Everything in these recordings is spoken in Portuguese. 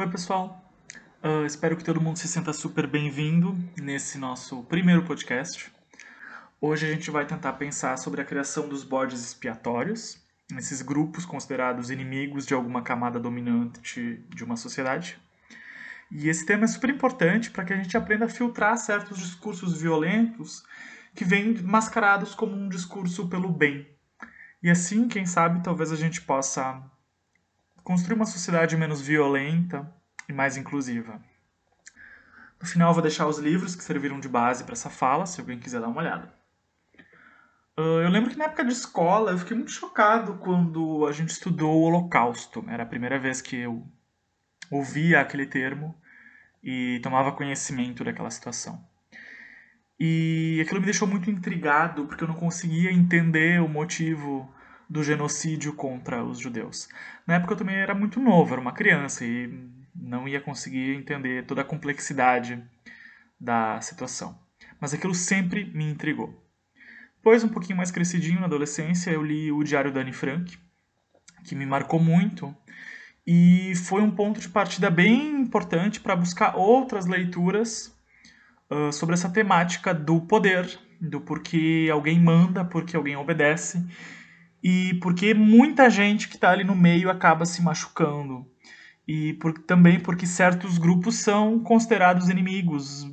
Oi, pessoal. Uh, espero que todo mundo se sinta super bem-vindo nesse nosso primeiro podcast. Hoje a gente vai tentar pensar sobre a criação dos bodes expiatórios, esses grupos considerados inimigos de alguma camada dominante de uma sociedade. E esse tema é super importante para que a gente aprenda a filtrar certos discursos violentos que vêm mascarados como um discurso pelo bem. E assim, quem sabe, talvez a gente possa construir uma sociedade menos violenta e mais inclusiva. No final, vou deixar os livros que serviram de base para essa fala, se alguém quiser dar uma olhada. Uh, eu lembro que na época de escola eu fiquei muito chocado quando a gente estudou o Holocausto. Era a primeira vez que eu ouvia aquele termo e tomava conhecimento daquela situação. E aquilo me deixou muito intrigado porque eu não conseguia entender o motivo do genocídio contra os judeus. Na época eu também era muito novo, era uma criança e não ia conseguir entender toda a complexidade da situação. Mas aquilo sempre me intrigou. Depois, um pouquinho mais crescidinho, na adolescência, eu li o Diário da Anne Frank, que me marcou muito e foi um ponto de partida bem importante para buscar outras leituras uh, sobre essa temática do poder, do porquê alguém manda, porque alguém obedece e porque muita gente que está ali no meio acaba se machucando. E por, também porque certos grupos são considerados inimigos,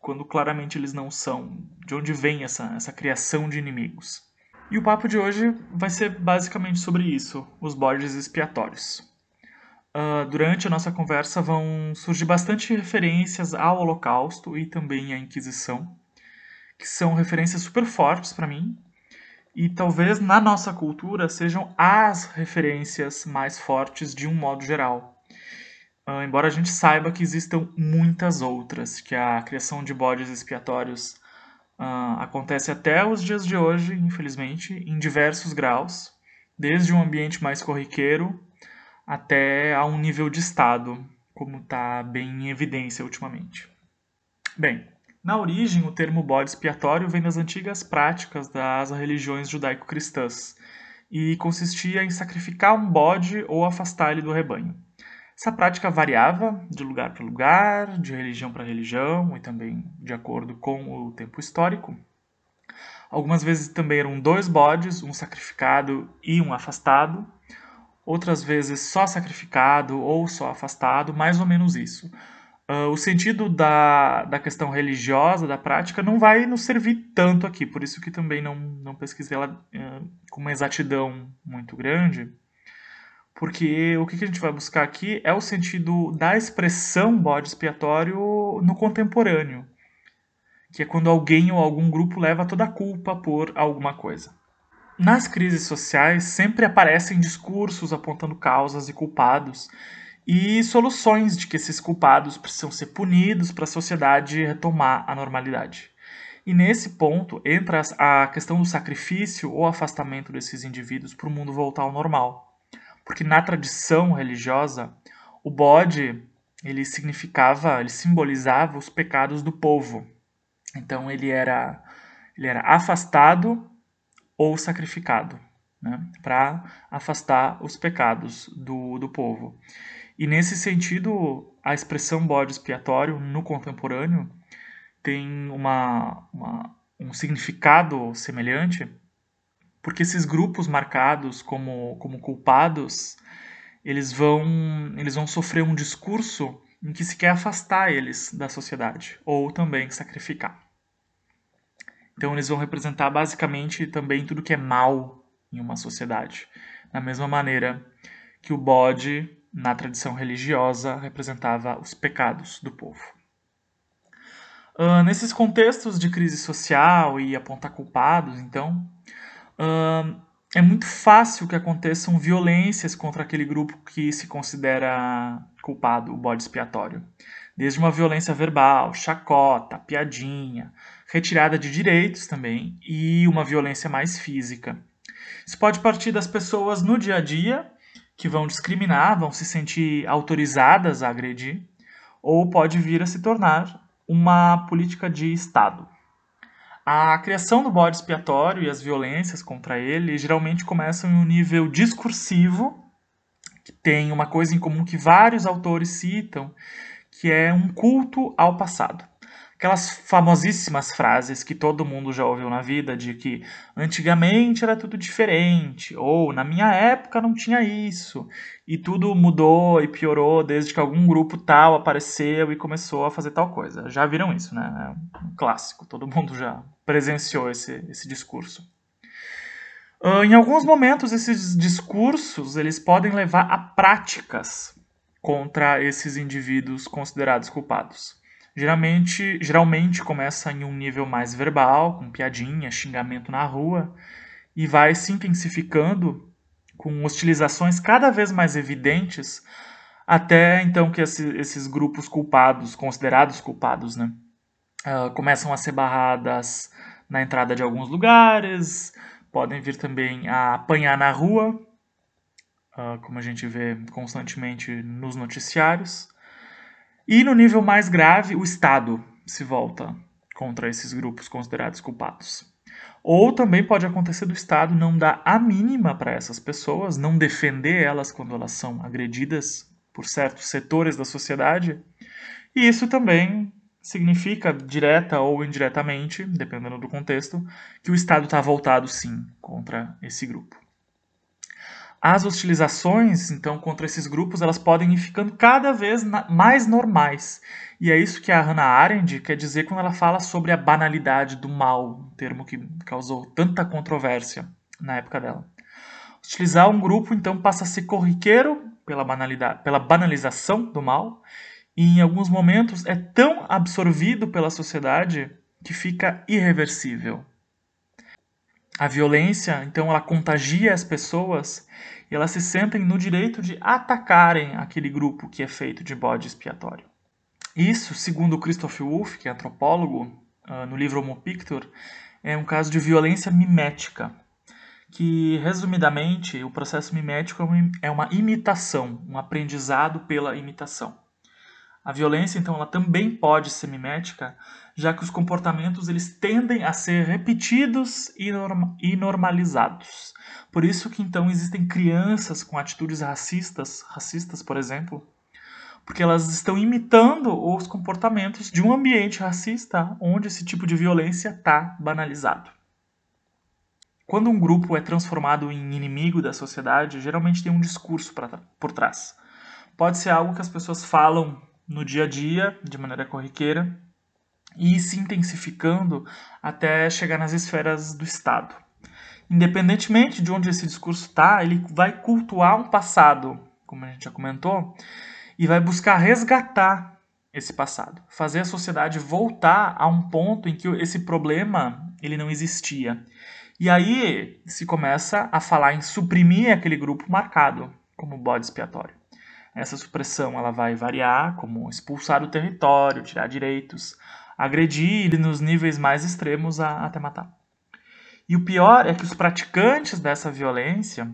quando claramente eles não são. De onde vem essa, essa criação de inimigos? E o papo de hoje vai ser basicamente sobre isso, os bodes expiatórios. Uh, durante a nossa conversa vão surgir bastante referências ao Holocausto e também à Inquisição, que são referências super fortes para mim e talvez na nossa cultura sejam as referências mais fortes de um modo geral. Uh, embora a gente saiba que existam muitas outras, que a criação de bodes expiatórios uh, acontece até os dias de hoje, infelizmente, em diversos graus, desde um ambiente mais corriqueiro até a um nível de Estado, como está bem em evidência ultimamente. Bem, na origem, o termo bode expiatório vem das antigas práticas das religiões judaico-cristãs e consistia em sacrificar um bode ou afastar ele do rebanho. Essa prática variava de lugar para lugar, de religião para religião e também de acordo com o tempo histórico. Algumas vezes também eram dois bodes, um sacrificado e um afastado. Outras vezes só sacrificado ou só afastado, mais ou menos isso. Uh, o sentido da, da questão religiosa, da prática, não vai nos servir tanto aqui, por isso que também não, não pesquisei ela uh, com uma exatidão muito grande, porque o que, que a gente vai buscar aqui é o sentido da expressão bode expiatório no contemporâneo, que é quando alguém ou algum grupo leva toda a culpa por alguma coisa. Nas crises sociais sempre aparecem discursos apontando causas e culpados, e soluções de que esses culpados precisam ser punidos para a sociedade retomar a normalidade. E nesse ponto entra a questão do sacrifício ou afastamento desses indivíduos para o mundo voltar ao normal. Porque na tradição religiosa, o bode ele significava, ele simbolizava os pecados do povo. Então ele era, ele era afastado ou sacrificado, né, para afastar os pecados do, do povo. E nesse sentido, a expressão bode expiatório no contemporâneo tem uma, uma, um significado semelhante, porque esses grupos marcados como, como culpados, eles vão, eles vão sofrer um discurso em que se quer afastar eles da sociedade, ou também sacrificar. Então eles vão representar basicamente também tudo que é mal em uma sociedade. Da mesma maneira que o bode na tradição religiosa, representava os pecados do povo. Uh, nesses contextos de crise social e apontar culpados, então, uh, é muito fácil que aconteçam violências contra aquele grupo que se considera culpado, o bode expiatório. Desde uma violência verbal, chacota, piadinha, retirada de direitos também e uma violência mais física. Isso pode partir das pessoas no dia a dia que vão discriminar, vão se sentir autorizadas a agredir, ou pode vir a se tornar uma política de Estado. A criação do bode expiatório e as violências contra ele geralmente começam em um nível discursivo, que tem uma coisa em comum que vários autores citam, que é um culto ao passado. Aquelas famosíssimas frases que todo mundo já ouviu na vida de que antigamente era tudo diferente, ou na minha época não tinha isso, e tudo mudou e piorou desde que algum grupo tal apareceu e começou a fazer tal coisa. Já viram isso, né? É um clássico, todo mundo já presenciou esse, esse discurso. Uh, em alguns momentos, esses discursos eles podem levar a práticas contra esses indivíduos considerados culpados. Geralmente, geralmente começa em um nível mais verbal, com piadinha, xingamento na rua, e vai se intensificando com hostilizações cada vez mais evidentes, até então que esse, esses grupos culpados, considerados culpados, né, uh, começam a ser barradas na entrada de alguns lugares, podem vir também a apanhar na rua, uh, como a gente vê constantemente nos noticiários. E no nível mais grave, o Estado se volta contra esses grupos considerados culpados. Ou também pode acontecer do Estado não dar a mínima para essas pessoas, não defender elas quando elas são agredidas por certos setores da sociedade. E isso também significa, direta ou indiretamente, dependendo do contexto, que o Estado está voltado sim contra esse grupo. As hostilizações, então, contra esses grupos, elas podem ir ficando cada vez mais normais. E é isso que a Hannah Arendt quer dizer quando ela fala sobre a banalidade do mal, um termo que causou tanta controvérsia na época dela. Utilizar um grupo, então, passa a ser corriqueiro pela, banalidade, pela banalização do mal e em alguns momentos é tão absorvido pela sociedade que fica irreversível. A violência, então, ela contagia as pessoas e elas se sentem no direito de atacarem aquele grupo que é feito de bode expiatório. Isso, segundo Christoph Wolff, que é antropólogo, ah, no livro Homo Pictor, é um caso de violência mimética, que, resumidamente, o processo mimético é uma imitação, um aprendizado pela imitação. A violência, então, ela também pode ser mimética, já que os comportamentos eles tendem a ser repetidos e, norma e normalizados. Por isso que então existem crianças com atitudes racistas, racistas, por exemplo, porque elas estão imitando os comportamentos de um ambiente racista onde esse tipo de violência está banalizado. Quando um grupo é transformado em inimigo da sociedade, geralmente tem um discurso pra, por trás. Pode ser algo que as pessoas falam no dia a dia, de maneira corriqueira, e se intensificando até chegar nas esferas do Estado. Independentemente de onde esse discurso está, ele vai cultuar um passado, como a gente já comentou, e vai buscar resgatar esse passado, fazer a sociedade voltar a um ponto em que esse problema ele não existia. E aí se começa a falar em suprimir aquele grupo marcado como bode expiatório. Essa supressão ela vai variar, como expulsar o território, tirar direitos, agredir nos níveis mais extremos a, até matar. E o pior é que os praticantes dessa violência,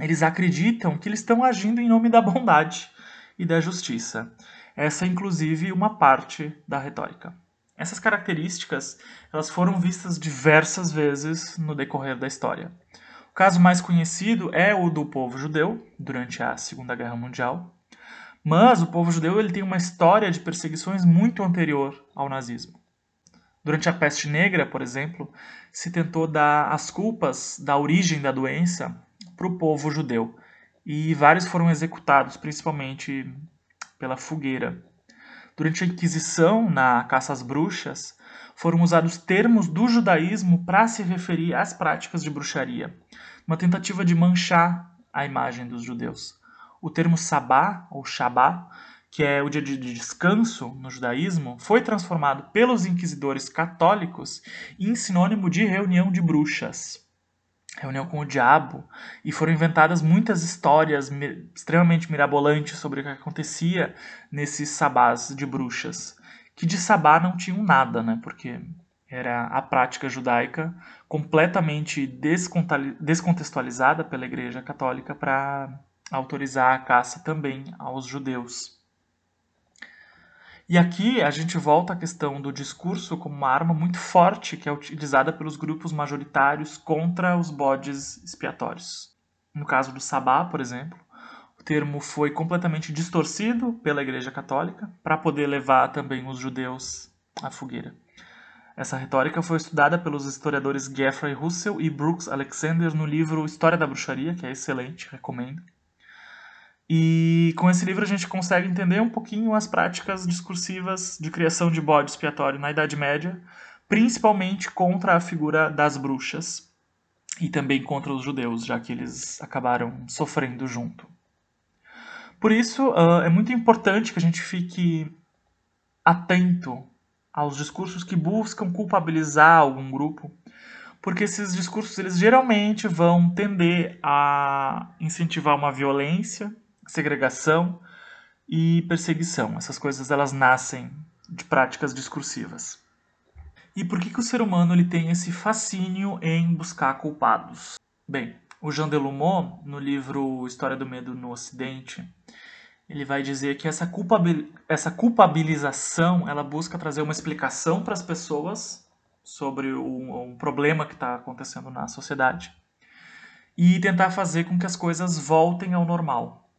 eles acreditam que eles estão agindo em nome da bondade e da justiça. Essa é inclusive uma parte da retórica. Essas características, elas foram vistas diversas vezes no decorrer da história. O caso mais conhecido é o do povo judeu, durante a Segunda Guerra Mundial. Mas o povo judeu ele tem uma história de perseguições muito anterior ao nazismo. Durante a peste negra, por exemplo, se tentou dar as culpas da origem da doença para o povo judeu, e vários foram executados, principalmente pela fogueira. Durante a Inquisição, na caça às bruxas, foram usados termos do judaísmo para se referir às práticas de bruxaria, uma tentativa de manchar a imagem dos judeus. O termo sabá, ou shabá, que é o dia de descanso no judaísmo, foi transformado pelos inquisidores católicos em sinônimo de reunião de bruxas, reunião com o diabo, e foram inventadas muitas histórias extremamente mirabolantes sobre o que acontecia nesses sabás de bruxas, que de sabá não tinham nada, né? Porque era a prática judaica completamente descontextualizada pela Igreja Católica para autorizar a caça também aos judeus. E aqui a gente volta à questão do discurso como uma arma muito forte que é utilizada pelos grupos majoritários contra os bodes expiatórios. No caso do Sabá, por exemplo, termo foi completamente distorcido pela Igreja Católica para poder levar também os judeus à fogueira. Essa retórica foi estudada pelos historiadores Geoffrey Russell e Brooks Alexander no livro História da Bruxaria, que é excelente, recomendo. E com esse livro a gente consegue entender um pouquinho as práticas discursivas de criação de bode expiatório na Idade Média, principalmente contra a figura das bruxas e também contra os judeus, já que eles acabaram sofrendo junto. Por isso, uh, é muito importante que a gente fique atento aos discursos que buscam culpabilizar algum grupo, porque esses discursos eles geralmente vão tender a incentivar uma violência segregação e perseguição. Essas coisas elas nascem de práticas discursivas. E por que, que o ser humano ele tem esse fascínio em buscar culpados? Bem, o Jean Delumeau, no livro História do Medo no Ocidente, ele vai dizer que essa, culpabil essa culpabilização ela busca trazer uma explicação para as pessoas sobre um, um problema que está acontecendo na sociedade e tentar fazer com que as coisas voltem ao normal.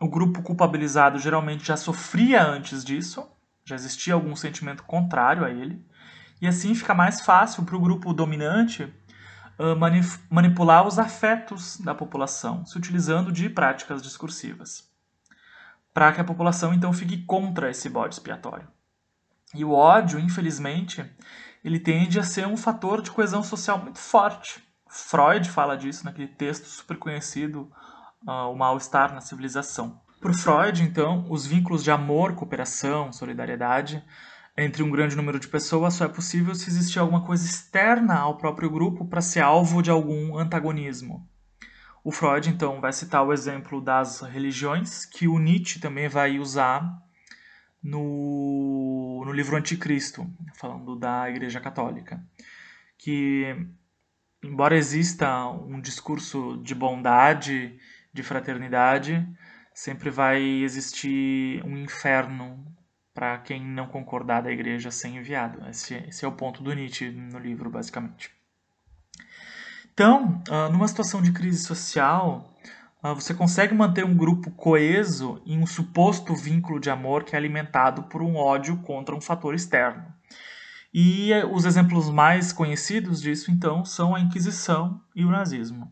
O grupo culpabilizado geralmente já sofria antes disso, já existia algum sentimento contrário a ele, e assim fica mais fácil para o grupo dominante uh, manipular os afetos da população, se utilizando de práticas discursivas, para que a população então fique contra esse bode expiatório. E o ódio, infelizmente, ele tende a ser um fator de coesão social muito forte. Freud fala disso naquele texto super conhecido, uh, o mal-estar na civilização. Por Freud, então, os vínculos de amor, cooperação, solidariedade entre um grande número de pessoas só é possível se existir alguma coisa externa ao próprio grupo para ser alvo de algum antagonismo. O Freud, então, vai citar o exemplo das religiões, que o Nietzsche também vai usar no, no livro Anticristo, falando da Igreja Católica. Que, embora exista um discurso de bondade de fraternidade, sempre vai existir um inferno para quem não concordar da igreja ser enviado. Esse, esse, é o ponto do Nietzsche no livro, basicamente. Então, ah, numa situação de crise social, ah, você consegue manter um grupo coeso em um suposto vínculo de amor que é alimentado por um ódio contra um fator externo. E eh, os exemplos mais conhecidos disso, então, são a Inquisição e o nazismo.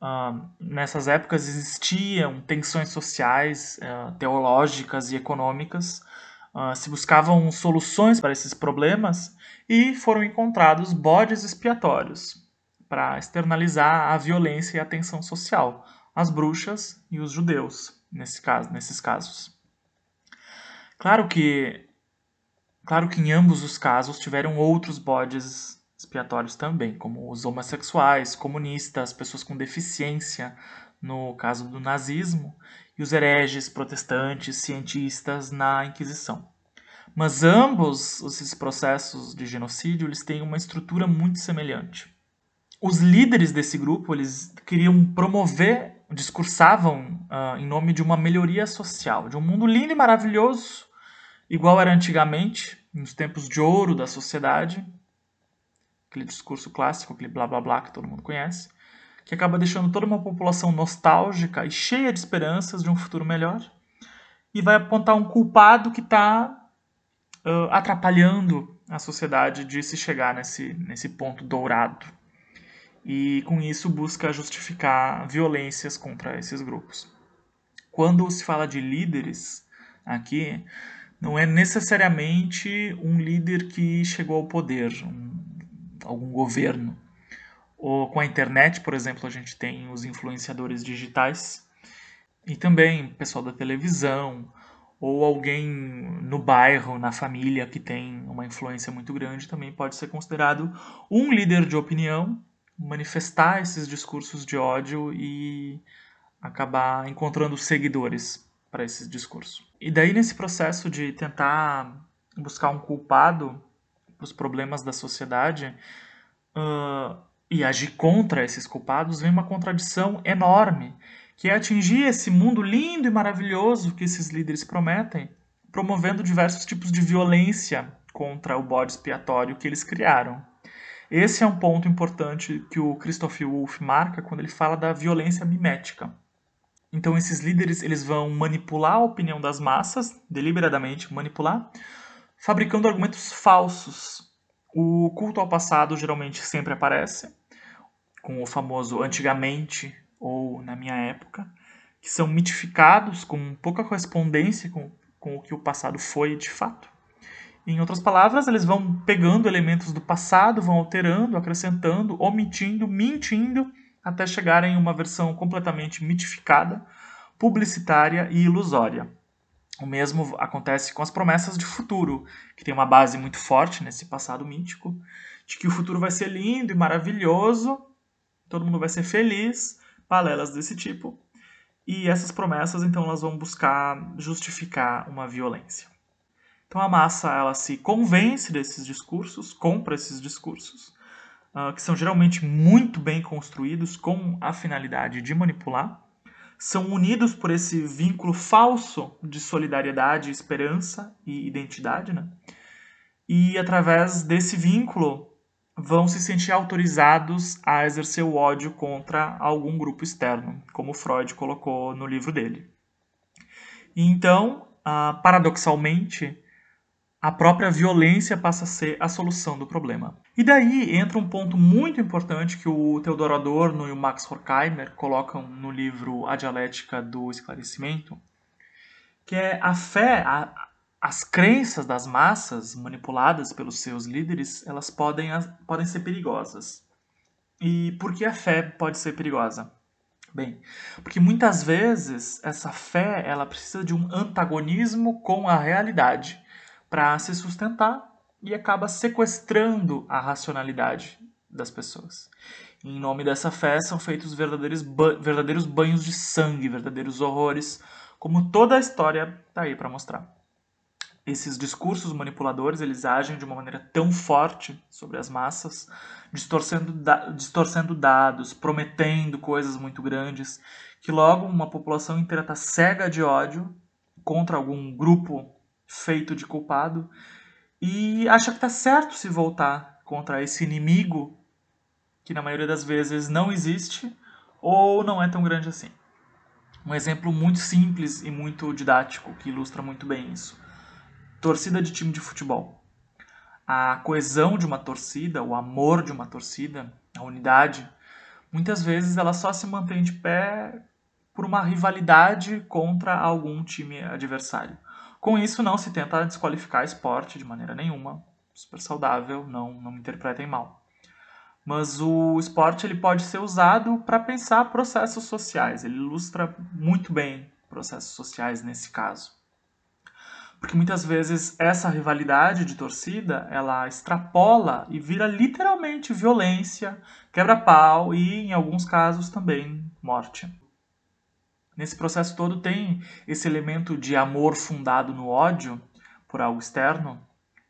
Uh, nessas épocas existiam tensões sociais, uh, teológicas e econômicas, uh, se buscavam soluções para esses problemas e foram encontrados bodes expiatórios para externalizar a violência e a tensão social, as bruxas e os judeus, nesse caso, nesses casos. Claro que, claro que em ambos os casos tiveram outros bodes expiatórios também, como os homossexuais, comunistas, pessoas com deficiência, no caso do nazismo, e os hereges, protestantes, cientistas na Inquisição. Mas ambos esses processos de genocídio eles têm uma estrutura muito semelhante. Os líderes desse grupo eles queriam promover, discursavam uh, em nome de uma melhoria social, de um mundo lindo e maravilhoso, igual era antigamente, nos tempos de ouro da sociedade, aquele discurso clássico, aquele blá blá blá que todo mundo conhece, que acaba deixando toda uma população nostálgica e cheia de esperanças de um futuro melhor, e vai apontar um culpado que está uh, atrapalhando a sociedade de se chegar nesse, nesse ponto dourado. E com isso busca justificar violências contra esses grupos. Quando se fala de líderes aqui, não é necessariamente um líder que chegou ao poder, um algum governo. Ou com a internet, por exemplo, a gente tem os influenciadores digitais e também pessoal da televisão ou alguém no bairro, na família que tem uma influência muito grande também pode ser considerado um líder de opinião, manifestar esses discursos de ódio e acabar encontrando seguidores para esse discurso. E daí nesse processo de tentar buscar um culpado para os problemas da sociedade uh, e agir contra esses culpados, vem uma contradição enorme, que é atingir esse mundo lindo e maravilhoso que esses líderes prometem, promovendo diversos tipos de violência contra o bode expiatório que eles criaram. Esse é um ponto importante que o Christoph Wolff marca quando ele fala da violência mimética. Então esses líderes eles vão manipular a opinião das massas, deliberadamente manipular, fabricando argumentos falsos. O culto ao passado geralmente sempre aparece, com o famoso antigamente ou na minha época, que são mitificados com pouca correspondência com, com o que o passado foi de fato. Em outras palavras, eles vão pegando elementos do passado, vão alterando, acrescentando, omitindo, mentindo, até chegarem em uma versão completamente mitificada, publicitária e ilusória. O mesmo acontece com as promessas de futuro, que tem uma base muito forte nesse passado mítico, de que o futuro vai ser lindo e maravilhoso, todo mundo vai ser feliz, balelas desse tipo. E essas promessas, então, elas vão buscar justificar uma violência. Então a massa ela se convence desses discursos, compra esses discursos, uh, que são geralmente muito bem construídos com a finalidade de manipular, são unidos por esse vínculo falso de solidariedade, esperança e identidade, né? E através desse vínculo vão se sentir autorizados a exercer o ódio contra algum grupo externo, como Freud colocou no livro dele. Então, uh, paradoxalmente, a própria violência passa a ser a solução do problema. E daí entra um ponto muito importante que o Theodor Adorno e o Max Horkheimer colocam no livro A Dialética do Esclarecimento, que é a fé, a, as crenças das massas manipuladas pelos seus líderes, elas podem, podem ser perigosas. E por que a fé pode ser perigosa? Bem, porque muitas vezes essa fé ela precisa de um antagonismo com a realidade para se sustentar e acaba sequestrando a racionalidade das pessoas. Em nome dessa fé são feitos verdadeiros, ba verdadeiros banhos de sangue, verdadeiros horrores, como toda a história está aí para mostrar. Esses discursos manipuladores eles agem de uma maneira tão forte sobre as massas, distorcendo, da distorcendo dados, prometendo coisas muito grandes, que logo uma população inteira está cega de ódio contra algum grupo feito de culpado e acha que está certo se voltar contra esse inimigo que na maioria das vezes não existe ou não é tão grande assim. Um exemplo muito simples e muito didático que ilustra muito bem isso. Torcida de time de futebol. A coesão de uma torcida, o amor de uma torcida, a unidade, muitas vezes ela só se mantém de pé por uma rivalidade contra algum time adversário. Com isso, não se tenta desqualificar esporte de maneira nenhuma. Super saudável, não, não me interpretem mal. Mas o esporte ele pode ser usado para pensar processos sociais. Ele ilustra muito bem processos sociais nesse caso. Porque muitas vezes essa rivalidade de torcida, ela extrapola e vira literalmente violência, quebra-pau e, em alguns casos, também morte. Nesse processo todo tem esse elemento de amor fundado no ódio por algo externo,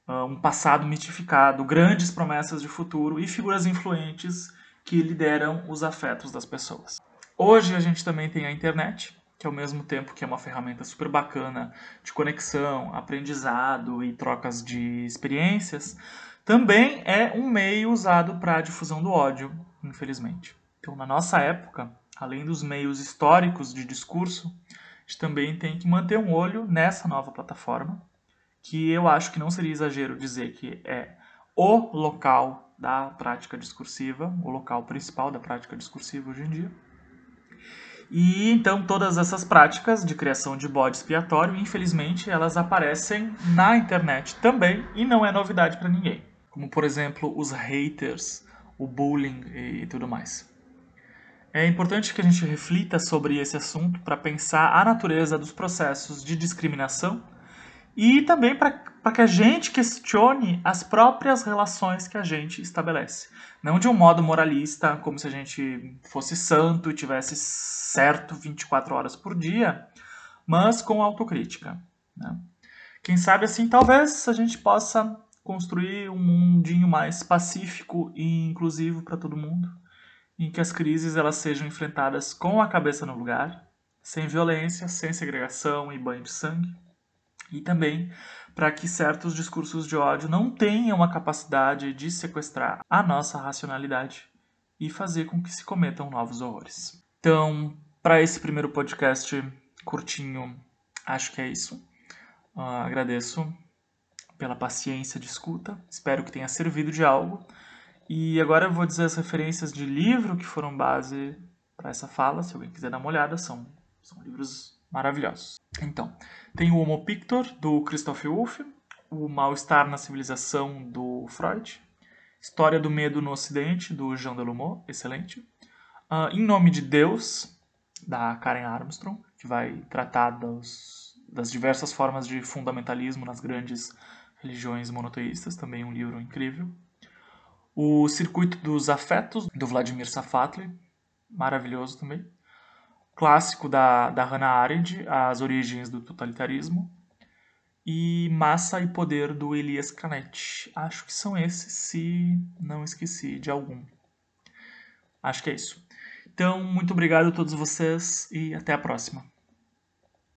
ah, um passado mitificado, grandes promessas de futuro e figuras influentes que lideram os afetos das pessoas. Hoje a gente também tem a internet, que ao mesmo tempo que é uma ferramenta super bacana de conexão, aprendizado e trocas de experiências, também é um meio usado para a difusão do ódio, infelizmente. Então, na nossa época, além dos meios históricos de discurso, a gente também tem que manter um olho nessa nova plataforma, que eu acho que não seria exagero dizer que é o local da prática discursiva, o local principal da prática discursiva hoje em dia. E então todas essas práticas de criação de bode expiatório, infelizmente, elas aparecem na internet também e não é novidade para ninguém. Como por exemplo, os haters, o bullying e tudo mais. É importante que a gente reflita sobre esse assunto para pensar a natureza dos processos de discriminação e também para que a gente questione as próprias relações que a gente estabelece. Não de um modo moralista, como se a gente fosse santo e tivesse certo 24 horas por dia, mas com autocrítica. Né? Quem sabe assim, talvez a gente possa construir um mundinho mais pacífico e inclusivo para todo mundo em que as crises elas sejam enfrentadas com a cabeça no lugar, sem violência, sem segregação e banho de sangue, e também para que certos discursos de ódio não tenham a capacidade de sequestrar a nossa racionalidade e fazer com que se cometam novos horrores. Então, para esse primeiro podcast curtinho, acho que é isso. Uh, agradeço pela paciência de escuta, espero que tenha servido de algo. E agora eu vou dizer as referências de livro que foram base para essa fala, se alguém quiser dar uma olhada, são, são livros maravilhosos. Então, tem o Homo Pictor, do Christoph Wolff, o Mal-Estar na Civilização, do Freud, História do Medo no Ocidente, do Jean Delumeau, excelente. Uh, em Nome de Deus, da Karen Armstrong, que vai tratar dos, das diversas formas de fundamentalismo nas grandes religiões monoteístas, também um livro incrível. O Circuito dos Afetos, do Vladimir Safatli, maravilhoso também. Clássico da, da Hannah Arendt, As Origens do Totalitarismo. E Massa e Poder, do Elias Canetti. Acho que são esses, se não esqueci de algum. Acho que é isso. Então, muito obrigado a todos vocês e até a próxima.